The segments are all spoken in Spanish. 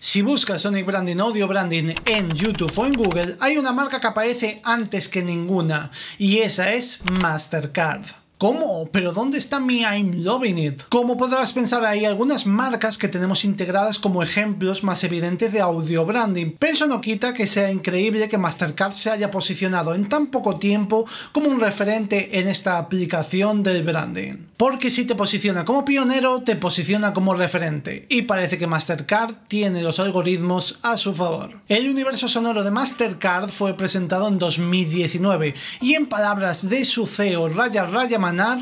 Si buscas Sonic Branding Audio Branding en YouTube o en Google, hay una marca que aparece antes que ninguna, y esa es Mastercard. ¿Cómo? ¿Pero dónde está mi I'm loving it? Como podrás pensar, hay algunas marcas que tenemos integradas como ejemplos más evidentes de audio branding, pero eso no quita que sea increíble que Mastercard se haya posicionado en tan poco tiempo como un referente en esta aplicación del branding. Porque si te posiciona como pionero, te posiciona como referente, y parece que Mastercard tiene los algoritmos a su favor. El universo sonoro de Mastercard fue presentado en 2019, y en palabras de su CEO Raya Raya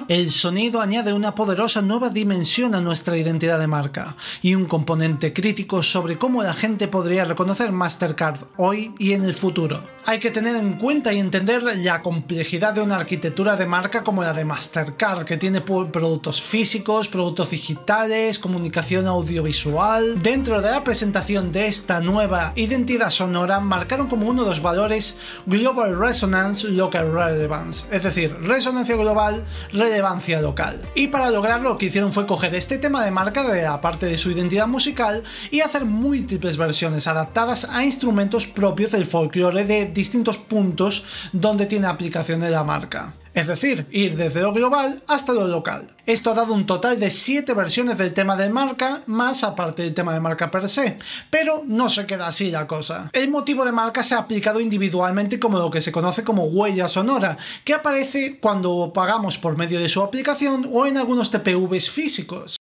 el sonido añade una poderosa nueva dimensión a nuestra identidad de marca y un componente crítico sobre cómo la gente podría reconocer Mastercard hoy y en el futuro. Hay que tener en cuenta y entender la complejidad de una arquitectura de marca como la de Mastercard, que tiene productos físicos, productos digitales, comunicación audiovisual. Dentro de la presentación de esta nueva identidad sonora, marcaron como uno de los valores Global Resonance Local Relevance, es decir, resonancia global relevancia local. Y para lograrlo lo que hicieron fue coger este tema de marca de la parte de su identidad musical y hacer múltiples versiones adaptadas a instrumentos propios del folclore de distintos puntos donde tiene aplicación de la marca es decir, ir desde lo global hasta lo local. Esto ha dado un total de 7 versiones del tema de marca, más aparte del tema de marca per se, pero no se queda así la cosa. El motivo de marca se ha aplicado individualmente como lo que se conoce como huella sonora, que aparece cuando pagamos por medio de su aplicación o en algunos TPVs físicos.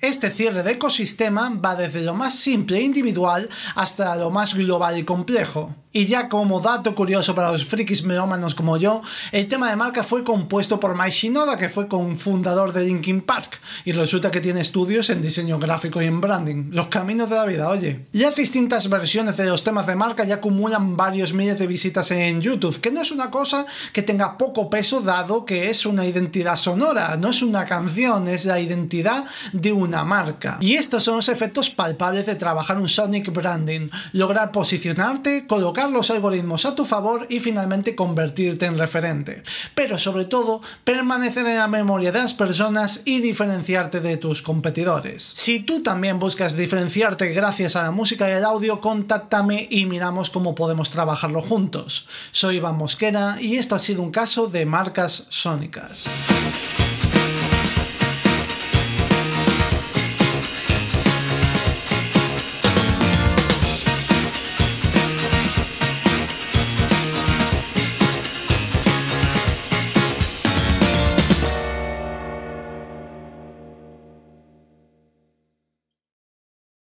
Este cierre de ecosistema va desde lo más simple e individual hasta lo más global y complejo. Y ya como dato curioso para los frikis melómanos como yo, el tema de marca fue compuesto por Mike Shinoda, que fue cofundador de Linkin Park, y resulta que tiene estudios en diseño gráfico y en branding. Los caminos de la vida, oye. Ya distintas versiones de los temas de marca ya acumulan varios miles de visitas en YouTube, que no es una cosa que tenga poco peso dado que es una identidad sonora, no es una canción, es la identidad de una marca. Y estos son los efectos palpables de trabajar un Sonic Branding, lograr posicionarte, colocar los algoritmos a tu favor y finalmente convertirte en referente. Pero sobre todo, permanecer en la memoria de las personas y diferenciarte de tus competidores. Si tú también buscas diferenciarte gracias a la música y el audio, contáctame y miramos cómo podemos trabajarlo juntos. Soy Iván Mosquera y esto ha sido un caso de marcas sónicas.